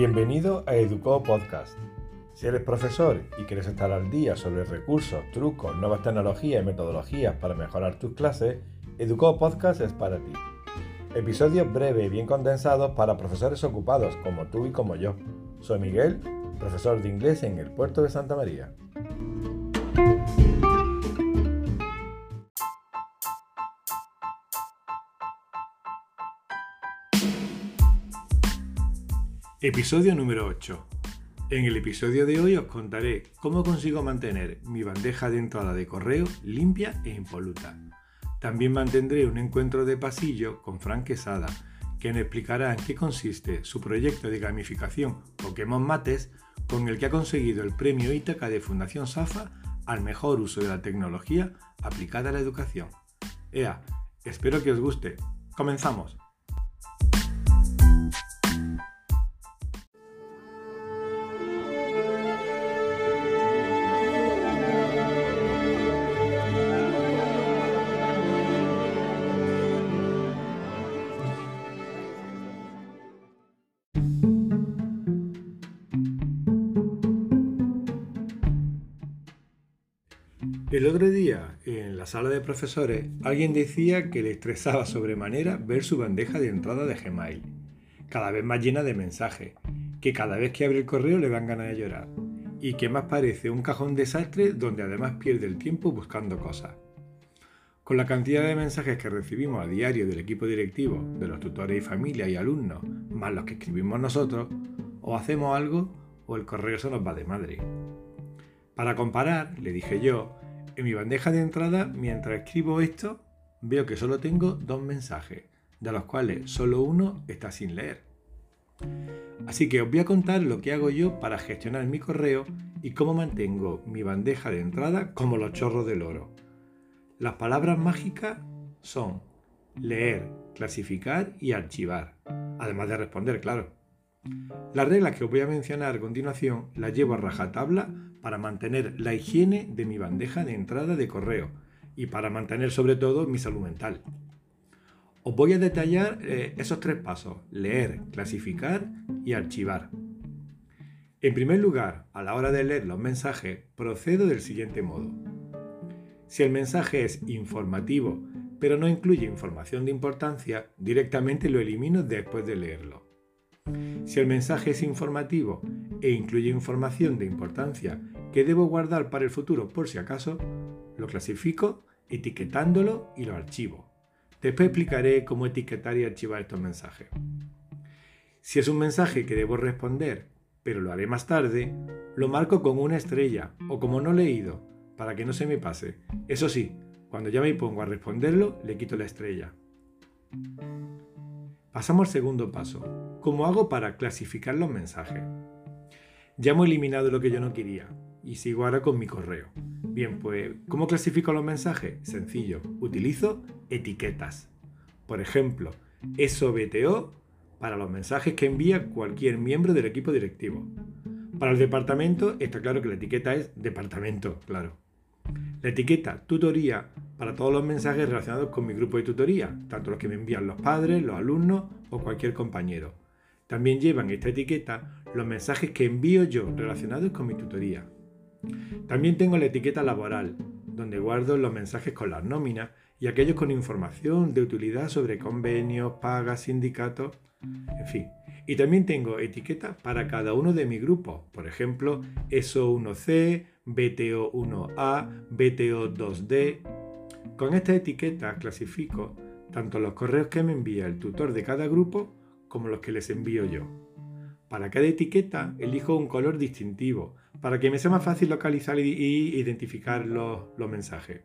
Bienvenido a Educo Podcast. Si eres profesor y quieres estar al día sobre recursos, trucos, nuevas tecnologías y metodologías para mejorar tus clases, Educo Podcast es para ti. Episodios breves y bien condensados para profesores ocupados como tú y como yo. Soy Miguel, profesor de inglés en el puerto de Santa María. Episodio número 8. En el episodio de hoy os contaré cómo consigo mantener mi bandeja de entrada de correo limpia e impoluta. También mantendré un encuentro de pasillo con Frank Quesada, quien explicará en qué consiste su proyecto de gamificación Pokémon Mates, con el que ha conseguido el premio Ítaca de Fundación SAFA al mejor uso de la tecnología aplicada a la educación. Ea, espero que os guste. ¡Comenzamos! El otro día, en la sala de profesores, alguien decía que le estresaba sobremanera ver su bandeja de entrada de Gmail, cada vez más llena de mensajes, que cada vez que abre el correo le dan ganas de llorar, y que más parece un cajón desastre donde además pierde el tiempo buscando cosas. Con la cantidad de mensajes que recibimos a diario del equipo directivo, de los tutores y familia y alumnos, más los que escribimos nosotros, o hacemos algo o el correo se nos va de madre. Para comparar, le dije yo, en mi bandeja de entrada, mientras escribo esto, veo que solo tengo dos mensajes, de los cuales solo uno está sin leer. Así que os voy a contar lo que hago yo para gestionar mi correo y cómo mantengo mi bandeja de entrada como los chorros del oro. Las palabras mágicas son leer, clasificar y archivar, además de responder, claro. Las reglas que os voy a mencionar a continuación las llevo a rajatabla para mantener la higiene de mi bandeja de entrada de correo y para mantener sobre todo mi salud mental. Os voy a detallar eh, esos tres pasos, leer, clasificar y archivar. En primer lugar, a la hora de leer los mensajes, procedo del siguiente modo. Si el mensaje es informativo, pero no incluye información de importancia, directamente lo elimino después de leerlo. Si el mensaje es informativo e incluye información de importancia que debo guardar para el futuro por si acaso, lo clasifico etiquetándolo y lo archivo. Después explicaré cómo etiquetar y archivar estos mensajes. Si es un mensaje que debo responder, pero lo haré más tarde, lo marco con una estrella o como no leído, para que no se me pase. Eso sí, cuando ya me pongo a responderlo, le quito la estrella. Pasamos al segundo paso. ¿Cómo hago para clasificar los mensajes? Ya hemos eliminado lo que yo no quería y sigo ahora con mi correo. Bien, pues, ¿cómo clasifico los mensajes? Sencillo, utilizo etiquetas. Por ejemplo, SOBTO para los mensajes que envía cualquier miembro del equipo directivo. Para el departamento está claro que la etiqueta es departamento, claro. La etiqueta tutoría para todos los mensajes relacionados con mi grupo de tutoría, tanto los que me envían los padres, los alumnos o cualquier compañero. También llevan esta etiqueta los mensajes que envío yo relacionados con mi tutoría. También tengo la etiqueta laboral, donde guardo los mensajes con las nóminas y aquellos con información de utilidad sobre convenios, pagas, sindicatos, en fin. Y también tengo etiquetas para cada uno de mis grupos, por ejemplo, ESO1C, BTO1A, BTO2D, con esta etiqueta clasifico tanto los correos que me envía el tutor de cada grupo como los que les envío yo. Para cada etiqueta elijo un color distintivo para que me sea más fácil localizar y identificar los, mensajes.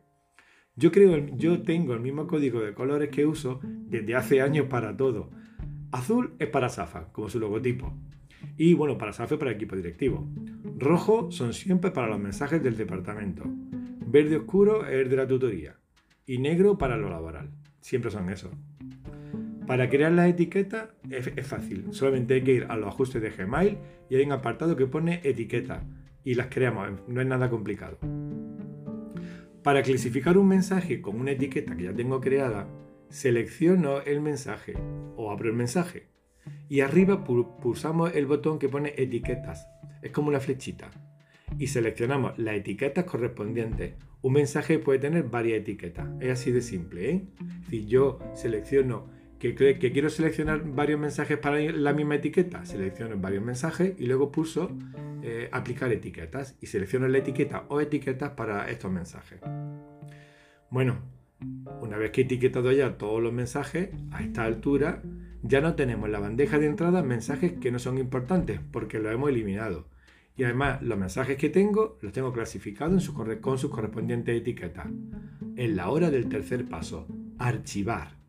Yo, creo, yo tengo el mismo código de colores que uso desde hace años para todo. Azul es para SAFA, como su logotipo. Y bueno, para SAFA para equipo directivo. Rojo son siempre para los mensajes del departamento. Verde oscuro es de la tutoría y negro para lo laboral. Siempre son esos. Para crear las etiquetas es, fácil. Solamente hay que ir a los ajustes de Gmail y hay un apartado que pone etiqueta y las creamos. No es nada complicado. Para clasificar un mensaje con una etiqueta que ya tengo creada, selecciono el mensaje o abro el mensaje. y arriba pulsamos el botón que pone etiquetas. Es como una flechita. Y seleccionamos las etiquetas correspondientes. Un mensaje puede tener varias etiquetas. Es así de simple. ¿eh? Si yo selecciono que, quiero seleccionar varios mensajes para la misma etiqueta, selecciono varios mensajes y luego pulso eh, aplicar etiquetas y selecciono la etiqueta o etiquetas para estos mensajes. Bueno, una vez que he etiquetado ya todos los mensajes, a esta altura ya no tenemos en la bandeja de entrada mensajes que no son importantes porque los hemos eliminado. Y además los mensajes que tengo los tengo clasificados con sus correspondientes etiquetas. En la hora del tercer paso, archivar.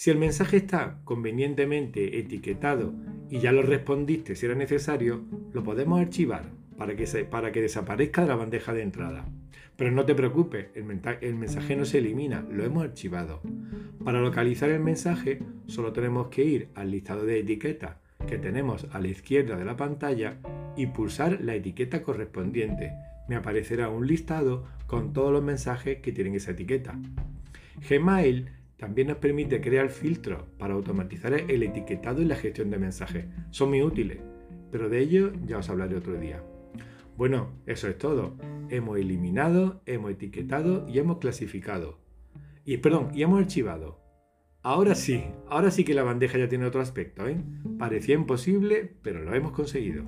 Si el mensaje está convenientemente etiquetado y ya lo respondiste si era necesario, lo podemos archivar para que, para que desaparezca de la bandeja de entrada. Pero no te preocupes, el, mensaje no se elimina, lo hemos archivado. Para localizar el mensaje solo tenemos que ir al listado de etiquetas que tenemos a la izquierda de la pantalla y pulsar la etiqueta correspondiente. Me aparecerá un listado con todos los mensajes que tienen esa etiqueta. Gmail también nos permite crear filtros para automatizar el etiquetado y la gestión de mensajes. Son muy útiles, pero de ello ya os hablaré otro día. Bueno, eso es todo. Hemos eliminado, hemos etiquetado y hemos clasificado. Y perdón, y hemos archivado. Ahora sí, ahora sí que la bandeja ya tiene otro aspecto, ¿eh? Parecía imposible, pero lo hemos conseguido.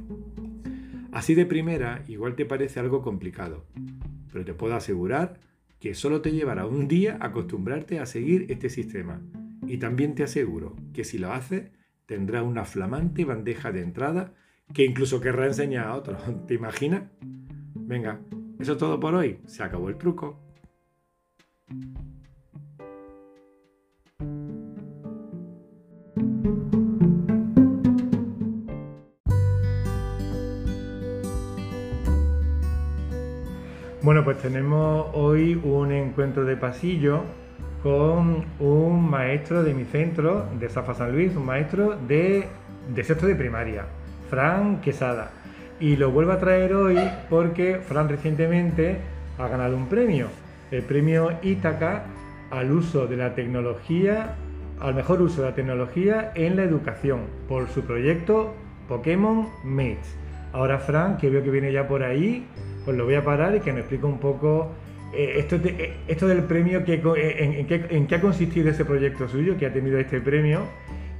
Así de primera, igual te parece algo complicado, pero te puedo asegurar que solo te llevará un día acostumbrarte a seguir este sistema. Y también te aseguro que si lo haces, tendrás una flamante bandeja de entrada que incluso querrá enseñar a otros. ¿Te imaginas? Venga, eso es todo por hoy. Se acabó el truco. Bueno, pues tenemos hoy un encuentro de pasillo con un maestro de mi centro, de Safa San Luis, un maestro de, de sexto de primaria. Fran Quesada. Y lo vuelvo a traer hoy porque Fran recientemente ha ganado un premio, el premio Ítaca al uso de la tecnología, al mejor uso de la tecnología en la educación, por su proyecto Pokémon Mates. Ahora Fran, que veo que viene ya por ahí, pues lo voy a parar y que nos explique un poco eh, esto, eh, esto, del premio, que, en, qué, en qué ha consistido ese proyecto suyo, que ha tenido este premio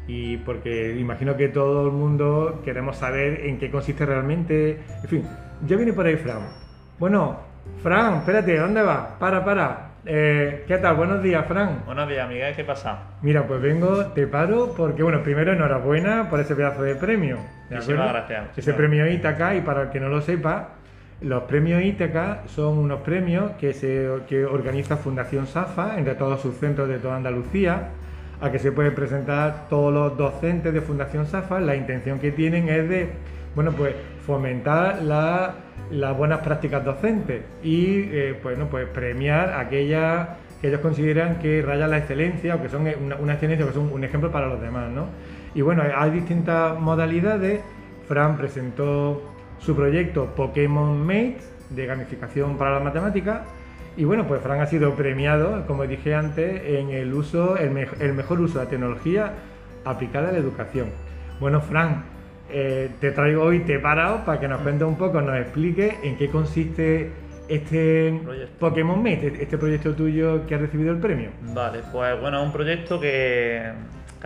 y porque imagino que todo el mundo queremos saber en qué consiste realmente. En fin, ya viene por ahí Fran. Bueno, Fran, espérate, ¿dónde vas? Para, para. Eh, ¿Qué tal? Buenos días, Fran. Buenos días, Miguel, ¿qué pasa? Mira, pues vengo, te paro porque, bueno, primero enhorabuena por ese pedazo de premio. Muchísimas gracias. Ese premio Ítaca, y para el que no lo sepa, los premios Ítaca son unos premios que, se, organiza Fundación SAFA entre todos sus centros de toda Andalucía a que se pueden presentar todos los docentes de Fundación SAFA. La intención que tienen es de, bueno, pues fomentar las buenas prácticas docentes y, eh, bueno, pues premiar aquellas que ellos consideran que rayan la excelencia o que son una, excelencia, que son un ejemplo para los demás, ¿no? Y bueno, hay distintas modalidades. Fran presentó su proyecto Pokémon Mates de gamificación para la matemática y bueno, pues Fran ha sido premiado, como dije antes, en el uso, el, mejor uso de la tecnología aplicada a la educación. Bueno, Fran, eh, te traigo hoy, te he parado para que nos cuente un poco, nos explique en qué consiste este Pokémon Mate, este proyecto tuyo que ha recibido el premio. Vale, pues bueno, es un proyecto que,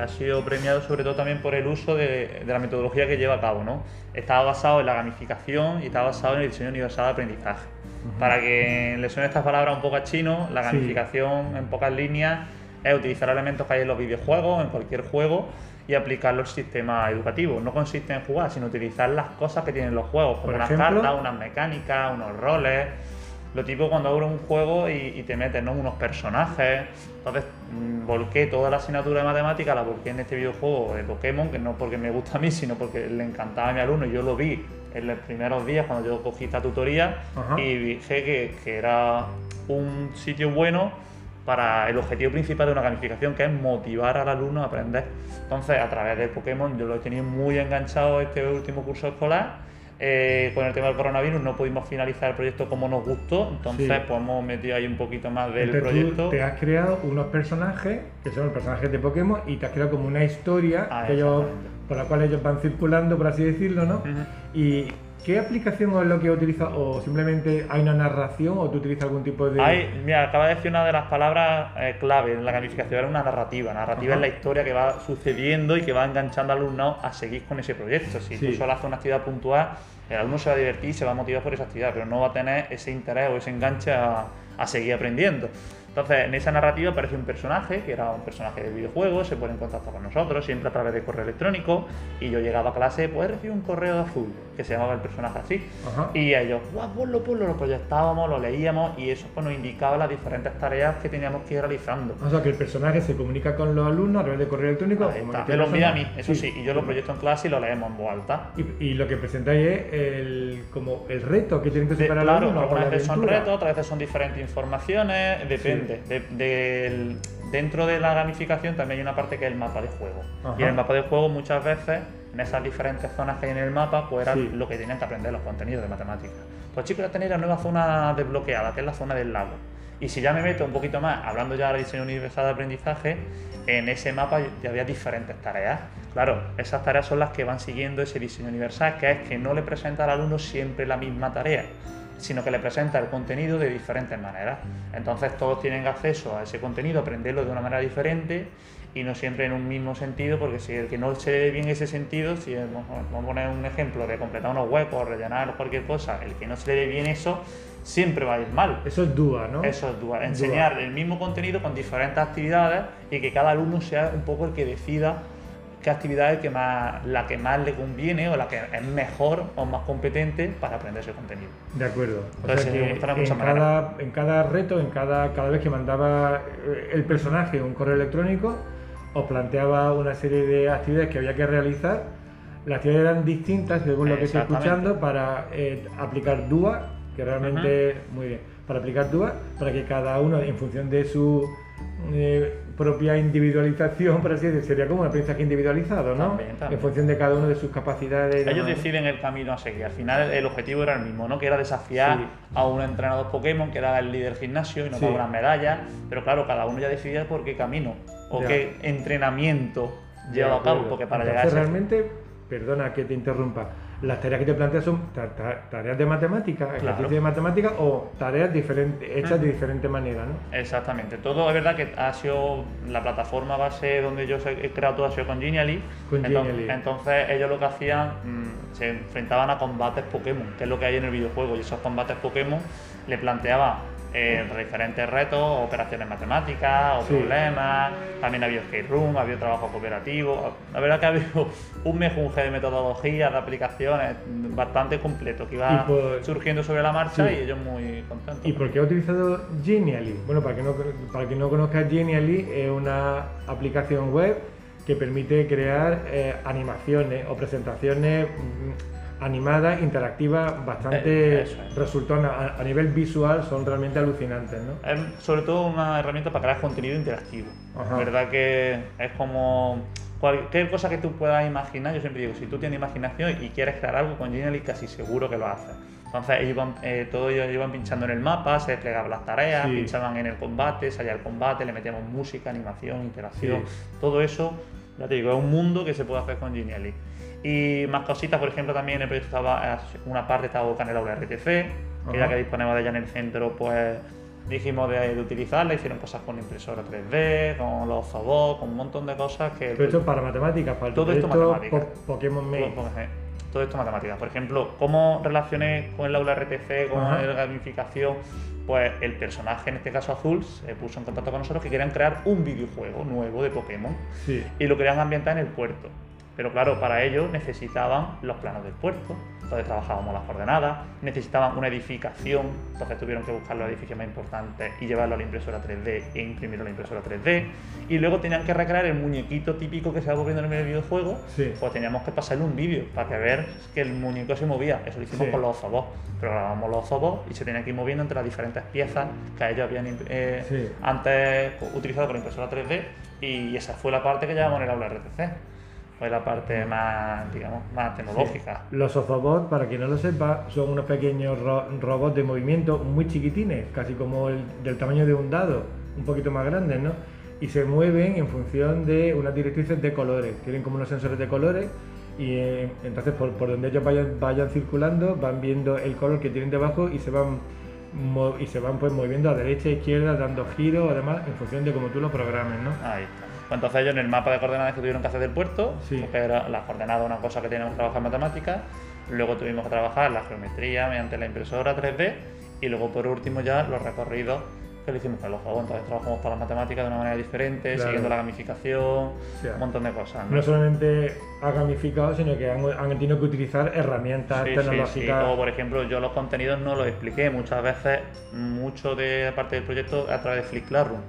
ha sido premiado sobre todo también por el uso de, de, la metodología que lleva a cabo, ¿no? Estaba basado en la gamificación y estaba basado en el diseño universal de aprendizaje. Para que le suene estas palabras un poco a chino, la gamificación en pocas líneas es utilizar elementos que hay en los videojuegos, en cualquier juego, y aplicarlo al sistema educativo. No consiste en jugar, sino utilizar las cosas que tienen los juegos, como unas cartas, unas mecánicas, unos roles. Lo tipo cuando abres un juego y, te metes ¿no? unos personajes. Entonces volqué toda la asignatura de matemática, la volqué en este videojuego de Pokémon, que no porque me gusta a mí, sino porque le encantaba a mi alumno. Y yo lo vi en los primeros días cuando yo cogí esta tutoría y dije que, que, era un sitio bueno para el objetivo principal de una gamificación, que es motivar al alumno a aprender. Entonces, a través de Pokémon, yo lo he tenido muy enganchado este último curso escolar eh, con el tema del coronavirus no pudimos finalizar el proyecto como nos gustó, entonces pues hemos metido ahí un poquito más del Entonces, proyecto. Tú te has creado unos personajes que son los personajes de Pokémon y te has creado como una historia Ah, que ellos, exactamente. por la cual ellos van circulando, por así decirlo, ¿no? ¿Y qué aplicación es lo que utilizas? ¿O simplemente hay una narración o tú utilizas algún tipo de...? Hay, mira, acaba de decir una de las palabras eh, clave en la gamificación, era una narrativa. Narrativa Ajá. es la historia que va sucediendo y que va enganchando al alumnado a seguir con ese proyecto. Si Sí. tú solo haces una actividad puntual, el alumno se va a divertir y se va a motivar por esa actividad, pero no va a tener ese interés o ese enganche a, a seguir aprendiendo. Entonces, en esa narrativa aparece un personaje, que era un personaje de videojuego, se pone en contacto con nosotros, siempre a través de correo electrónico, y yo llegaba a clase, pues recibí un correo de azul, que se llamaba el personaje así. Ajá. Y ellos, guau, ponlo, ponlo, lo proyectábamos, lo leíamos y eso pues, nos indicaba las diferentes tareas que teníamos que ir realizando. O sea, que el personaje se comunica con los alumnos a través de correo electrónico. Ahí está. Me lo envía a mí, eso sí, y yo lo proyecto en clase y lo leemos en voz alta. Y, y lo que presentáis es el, como el reto que tienen que De- superar el claro, algunas veces son retos, otras veces son diferentes informaciones, depende. De- del- dentro de la gamificación también hay una parte que es el mapa de juego. Ajá. Y en el mapa de juego muchas veces, en esas diferentes zonas que hay en el mapa, pues era Sí. lo que tenían que aprender los contenidos de matemáticas. Pues chicos, ya tenéis la nueva zona desbloqueada, que es la zona del lago. Y si ya me meto un poquito más, hablando ya del diseño universal de aprendizaje, en ese mapa ya había diferentes tareas. Claro, esas tareas son las que van siguiendo ese diseño universal, que es que no le presenta al alumno siempre la misma tarea, sino que le presenta el contenido de diferentes maneras. Entonces todos tienen acceso a ese contenido, aprenderlo de una manera diferente y no siempre en un mismo sentido, porque si el que no se le dé bien ese sentido, si vamos a poner un ejemplo de completar unos huecos, rellenar cualquier cosa, el que no se le dé bien eso, siempre va a ir mal. Eso es DUA, ¿no? Eso es dual. Enseñar el mismo contenido con diferentes actividades y que cada alumno sea un poco el que decida qué actividad es que más, la que más le conviene o la que es mejor o más competente para aprender ese contenido. De acuerdo. O Entonces, sea sí, que en cada, en cada reto, en cada, cada vez que mandaba eh, el personaje un correo electrónico, os planteaba una serie de actividades que había que realizar. Las actividades eran distintas, según lo que estoy escuchando, para eh, aplicar DUA, que realmente, muy bien, para aplicar DUA, para que cada uno, en función de su eh, propia individualización, por así decirlo, sería como un aprendizaje individualizado, ¿no? También, también. En función de cada uno de sus capacidades. Ellos deciden el camino a seguir. Al final el objetivo era el mismo, ¿no? Que era desafiar Sí. a un entrenador Pokémon que era el líder del gimnasio y nos Sí. daba unas medallas. Pero claro, cada uno ya decidía por qué camino o Ya. qué entrenamiento De lleva a cabo. Porque para Entonces, llegar a ese realmente, perdona que te interrumpa, las tareas que te planteas son ta- ta- tareas de matemáticas, ejercicios de matemáticas o tareas diferentes, hechas de diferente manera, ¿no? Exactamente. Todo es verdad que ha sido la plataforma base donde yo he creado todo ha sido con Genially. Con entonces, Genially. entonces ellos lo que hacían mm, se enfrentaban a combates Pokémon, que es lo que hay en el videojuego y esos combates Pokémon le planteaban eh, diferentes retos, operaciones matemáticas, o Sí. problemas, también había skate room, había trabajo cooperativo, la verdad que ha habido un mejunje de metodologías, de aplicaciones bastante completo que iba por- surgiendo sobre la marcha Sí. y ellos muy contentos. ¿Y por qué he utilizado Genially? Bueno, para que no, para que no conozca Genially, es una aplicación web que permite crear eh, animaciones o presentaciones animadas, interactivas, bastante Eh, es. resultonas. A, a nivel visual son realmente alucinantes, ¿no? Es sobre todo una herramienta para crear contenido interactivo. Ajá. verdad que es como cualquier cosa que tú puedas imaginar. Yo siempre digo, si tú tienes imaginación y quieres crear algo con Genially, casi seguro que lo haces. Entonces ellos iban, eh, todos ellos iban pinchando en el mapa, se desplegaban las tareas, Sí. pinchaban en el combate, salía el combate, le metíamos música, animación, interacción, Sí. todo eso, ya te digo, es un mundo que se puede hacer con Genially. Y más cositas, por ejemplo, también en el proyecto estaba eh, una parte estaba en el aula RTC, que Ajá. ya que disponemos de ella en el centro, pues dijimos de, de utilizarla, hicieron cosas con impresora 3D, con los Zobot, con un montón de cosas que... Todo esto para matemáticas, para el Todo esto matemáticas. Po- Pokémon Maze. todo, esto matemáticas. Por ejemplo, cómo relacioné con el aula RTC, con Ajá. la gamificación, pues el personaje, en este caso Azul, se puso en contacto con nosotros que querían crear un videojuego nuevo de Pokémon Sí. y lo querían ambientar en el puerto. Pero claro, para ello necesitaban los planos del puerto, entonces trabajábamos las coordenadas, necesitaban una edificación, entonces tuvieron que buscar los edificios más importantes y llevarlo a la impresora 3D e imprimirlo a la impresora 3D. Y luego tenían que recrear el muñequito típico que se va moviendo en el videojuego, Sí. pues teníamos que pasarle un vídeo para que ver que el muñeco se movía. Eso lo hicimos Sí. con los Zobos. Programamos los Zobos y se tenían que ir moviendo entre las diferentes piezas que ellos habían eh, Sí. antes utilizado con la impresora 3D y esa fue la parte que llevamos en el aula RTC. Pues la parte más, digamos, más tecnológica. Los sofobots, para quien no lo sepa, son unos pequeños robots de movimiento muy chiquitines, casi como el del tamaño de un dado, un poquito más grandes, ¿no? Y se mueven en función de unas directrices de colores. Tienen como unos sensores de colores y eh, entonces por, donde ellos vayan, vayan circulando van viendo el color que tienen debajo y se van y se van pues moviendo a derecha, e izquierda, dando giros, además en función de cómo tú lo programes, ¿no? Ahí está. Pues entonces ellos en el mapa de coordenadas que tuvieron que hacer del puerto, sí. porque era las coordenadas una cosa que teníamos que trabajar en matemáticas, luego tuvimos que trabajar la geometría mediante la impresora 3D y luego por último ya los recorridos que lo hicimos con los juegos. Entonces trabajamos para las matemáticas de una manera diferente, siguiendo la gamificación, un montón de cosas. ¿no? solamente ha gamificado, sino que han, tenido que utilizar herramientas tecnológicas. Sí, sí. O por ejemplo, yo los contenidos no los expliqué muchas veces, mucho de la parte del proyecto a través de Flip Classroom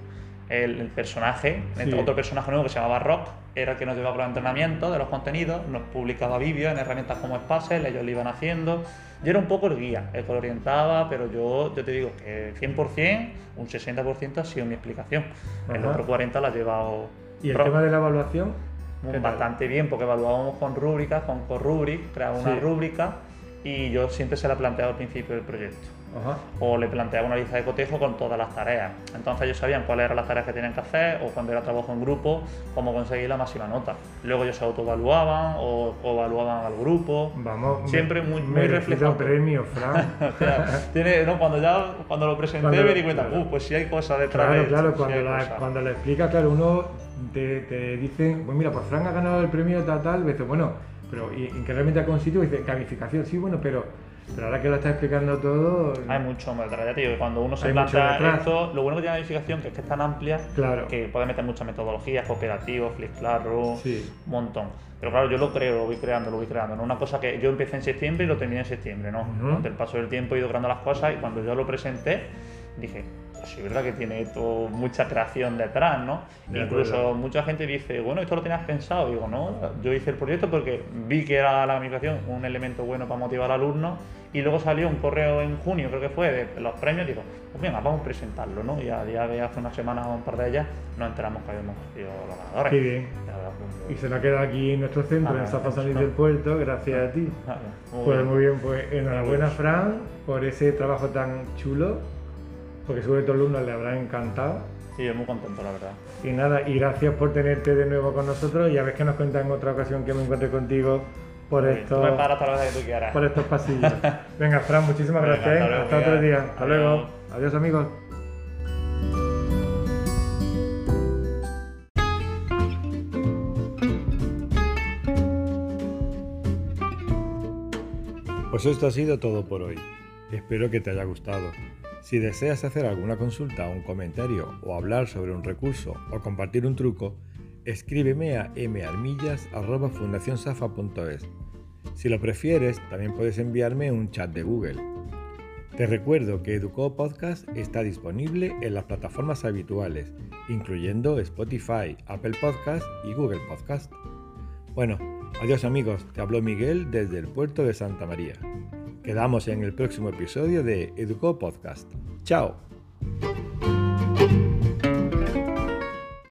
el, personaje, otro personaje nuevo que se llamaba Rock, era el que nos llevaba los entrenamientos de los contenidos, nos publicaba vídeos en herramientas como Spacer, ellos lo iban haciendo. Yo era un poco el guía, el que lo orientaba, pero yo, yo te digo que 100%, un 60% ha sido mi explicación. El otro 40% lo ha llevado. ¿Y el tema de la evaluación? Bastante bien, porque evaluábamos con rúbricas, con Corrubric, creaba una rúbrica y yo siempre se la he planteado al principio del proyecto. O le planteaba una lista de cotejo con todas las tareas. Entonces ellos sabían cuáles eran las tareas que tenían que hacer o cuando era trabajo en grupo, cómo conseguir la máxima nota. Luego ellos se autoevaluaban o, evaluaban al grupo. Vamos, siempre muy, muy reflejado. premio, Fran. tiene, no, cuando ya cuando lo presenté me di cuenta, uh, pues sí hay cosas detrás claro, de Claro, cuando, cuando le explica, claro, uno te, te dice, pues mira, pues Fran ha ganado el premio tal, tal, dice, bueno, pero ¿y en qué realmente ha consistido? Dice, gamificación, sí, bueno, pero pero ahora que lo está explicando todo. Hay mucho más detrás, tío. Que cuando uno se plantea esto, lo bueno que tiene la edificación que es que es tan amplia que puede meter muchas metodologías, cooperativos, Flip Classroom, un montón. Pero claro, yo lo creo, lo voy creando, lo voy creando. No una cosa que yo empecé en septiembre y lo terminé en septiembre, ¿no? Uh el paso del tiempo he ido creando las cosas y cuando yo lo presenté, dije, pues sí, es verdad que tiene todo, mucha creación detrás, ¿no? Incluso mucha gente dice, bueno, esto lo tenías pensado. digo, no, yo hice el proyecto porque vi que era la gamificación un elemento bueno para motivar al alumno y luego salió un correo en junio, creo que fue, de los premios, digo, pues venga, vamos a presentarlo, ¿no? Y a día de hace unas semanas o un par de ellas nos enteramos que habíamos sido los ganadores. Qué bien. Y se nos queda aquí en nuestro centro, en San San del Puerto, gracias a ti. pues muy bien, pues enhorabuena Fran por ese trabajo tan chulo porque seguro que a los alumnos le habrá encantado. Sí, yo muy contento, la verdad. Y nada, y gracias por tenerte de nuevo con nosotros. Y a ver que nos cuentas en otra ocasión que me encuentre contigo por estos, por estos pasillos. Venga, Fran, muchísimas gracias. ¿eh? Hasta, otro día. Hasta luego. Adiós, amigos. Pues esto ha sido todo por hoy. Espero que te haya gustado. Si deseas hacer alguna consulta, un comentario o hablar sobre un recurso o compartir un truco, escríbeme a marmillas.fundacionsafa.es. Si lo prefieres, también puedes enviarme un chat de Google. Te recuerdo que Educo Podcast está disponible en las plataformas habituales, incluyendo Spotify, Apple Podcast y Google Podcast. Bueno, adiós amigos, te habló Miguel desde el puerto de Santa María. Quedamos en el próximo episodio de Educo Podcast. ¡Chao!